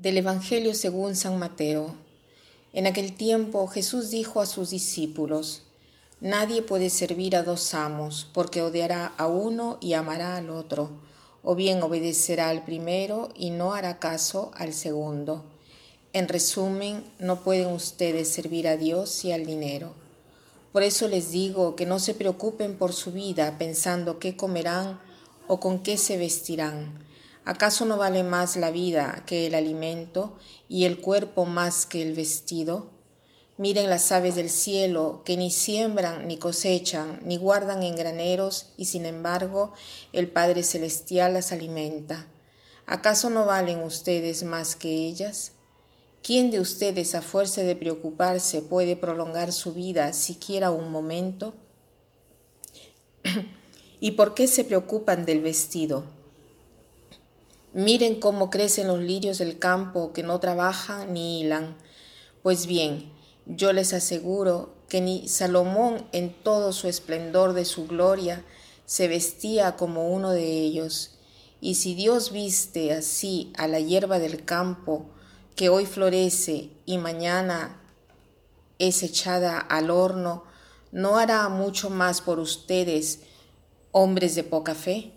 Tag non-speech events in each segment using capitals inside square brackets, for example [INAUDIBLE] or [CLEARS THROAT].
Del Evangelio según San Mateo. En aquel tiempo Jesús dijo a sus discípulos, Nadie puede servir a dos amos, porque odiará a uno y amará al otro, o bien obedecerá al primero y no hará caso al segundo. En resumen, no pueden ustedes servir a Dios y al dinero. Por eso les digo que no se preocupen por su vida pensando qué comerán o con qué se vestirán ¿Acaso no vale más la vida que el alimento y el cuerpo más que el vestido? Miren las aves del cielo, que ni siembran, ni cosechan, ni guardan en graneros, y sin embargo el Padre Celestial las alimenta. ¿Acaso no valen ustedes más que ellas? ¿Quién de ustedes a fuerza de preocuparse puede prolongar su vida siquiera un momento? [CLEARS THROAT] ¿Y por qué se preocupan del vestido? Miren cómo crecen los lirios del campo que no trabajan ni hilan. Pues bien, yo les aseguro que ni Salomón en todo su esplendor de su gloria se vestía como uno de ellos. Y si Dios viste así a la hierba del campo, que hoy florece y mañana es echada al horno, ¿no hará mucho más por ustedes, hombres de poca fe?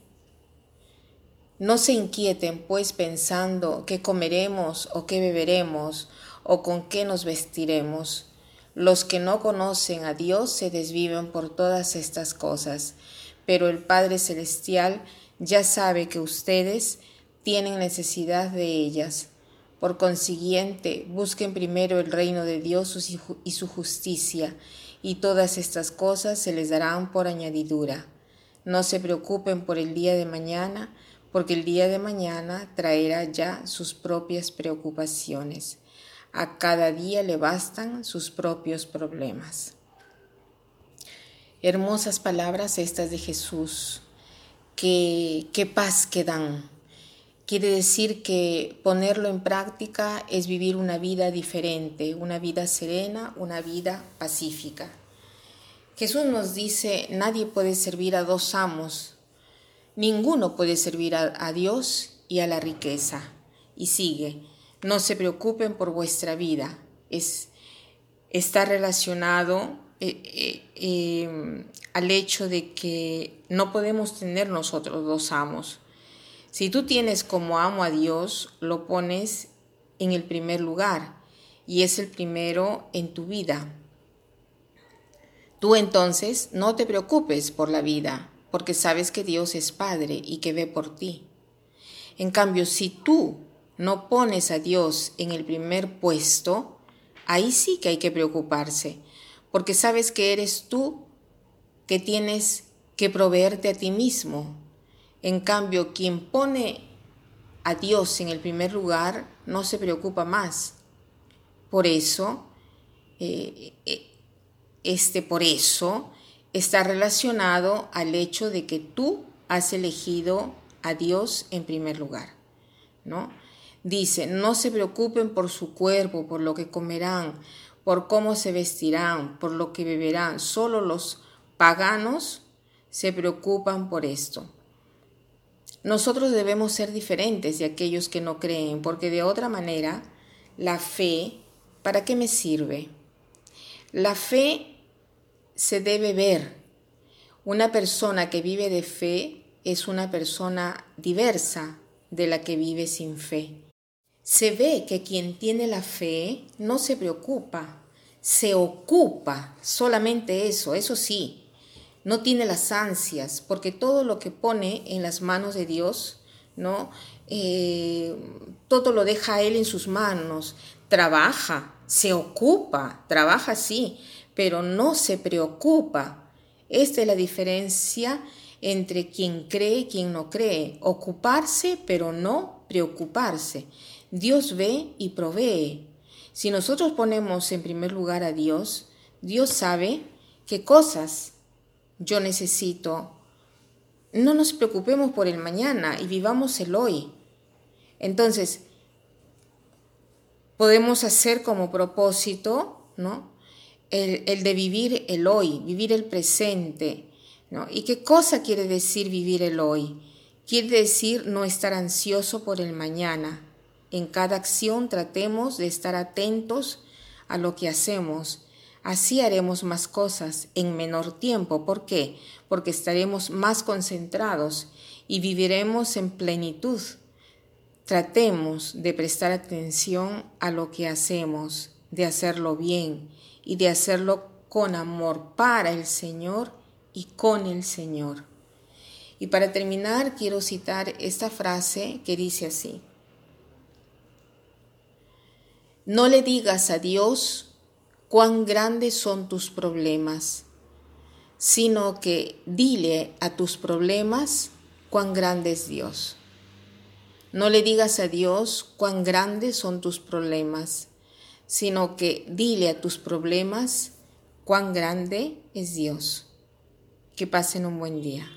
No se inquieten, pues, pensando qué comeremos o qué beberemos o con qué nos vestiremos. Los que no conocen a Dios se desviven por todas estas cosas, pero el Padre Celestial ya sabe que ustedes tienen necesidad de ellas. Por consiguiente, busquen primero el reino de Dios y su justicia, y todas estas cosas se les darán por añadidura. No se preocupen por el día de mañana, porque el día de mañana traerá ya sus propias preocupaciones. A cada día le bastan sus propios problemas. Hermosas palabras estas de Jesús. Qué, qué paz que dan. Quiere decir que ponerlo en práctica es vivir una vida diferente, una vida serena, una vida pacífica. Jesús nos dice, nadie puede servir a dos amos, Ninguno puede servir a, Dios y a la riqueza. Y sigue, no se preocupen por vuestra vida. Es, está relacionado eh, eh, em, al hecho de que no podemos tener nosotros dos amos. Si tú tienes como amo a Dios, lo pones en el primer lugar y es el primero en tu vida. Tú entonces no te preocupes por la vida, porque sabes que Dios es Padre y que ve por ti. En cambio, si tú no pones a Dios en el primer puesto, ahí sí que hay que preocuparse, porque sabes que eres tú que tienes que proveerte a ti mismo. En cambio, quien pone a Dios en el primer lugar no se preocupa más. Por eso, eh, eh, este por eso, está relacionado al hecho de que tú has elegido a Dios en primer lugar, ¿no? Dice, no se preocupen por su cuerpo, por lo que comerán, por cómo se vestirán, por lo que beberán. Solo los paganos se preocupan por esto. Nosotros debemos ser diferentes de aquellos que no creen, porque de otra manera, la fe, ¿para qué me sirve? La fe se debe ver. Una persona que vive de fe es una persona diversa de la que vive sin fe. Se ve que quien tiene la fe no se preocupa, se ocupa, solamente eso, eso sí, no tiene las ansias, porque todo lo que pone en las manos de Dios, ¿no? Eh, todo lo deja Él en sus manos, trabaja, se ocupa, trabaja sí, pero no se preocupa. Esta es la diferencia entre quien cree y quien no cree. Ocuparse, pero no preocuparse. Dios ve y provee. Si nosotros ponemos en primer lugar a Dios, Dios sabe qué cosas yo necesito. No nos preocupemos por el mañana y vivamos el hoy. Entonces, podemos hacer como propósito, ¿no? El, de vivir el hoy, vivir el presente. ¿no? ¿Y qué cosa quiere decir vivir el hoy? Quiere decir no estar ansioso por el mañana. En cada acción tratemos de estar atentos a lo que hacemos. Así haremos más cosas en menor tiempo. ¿Por qué? Porque estaremos más concentrados y viviremos en plenitud. Tratemos de prestar atención a lo que hacemos, de hacerlo bien y de hacerlo con amor para el Señor y con el Señor. Y para terminar, quiero citar esta frase que dice así. No le digas a Dios cuán grandes son tus problemas, sino que dile a tus problemas cuán grande es Dios. No le digas a Dios cuán grandes son tus problemas, sino que dile a tus problemas cuán grande es Dios. Que pasen un buen día.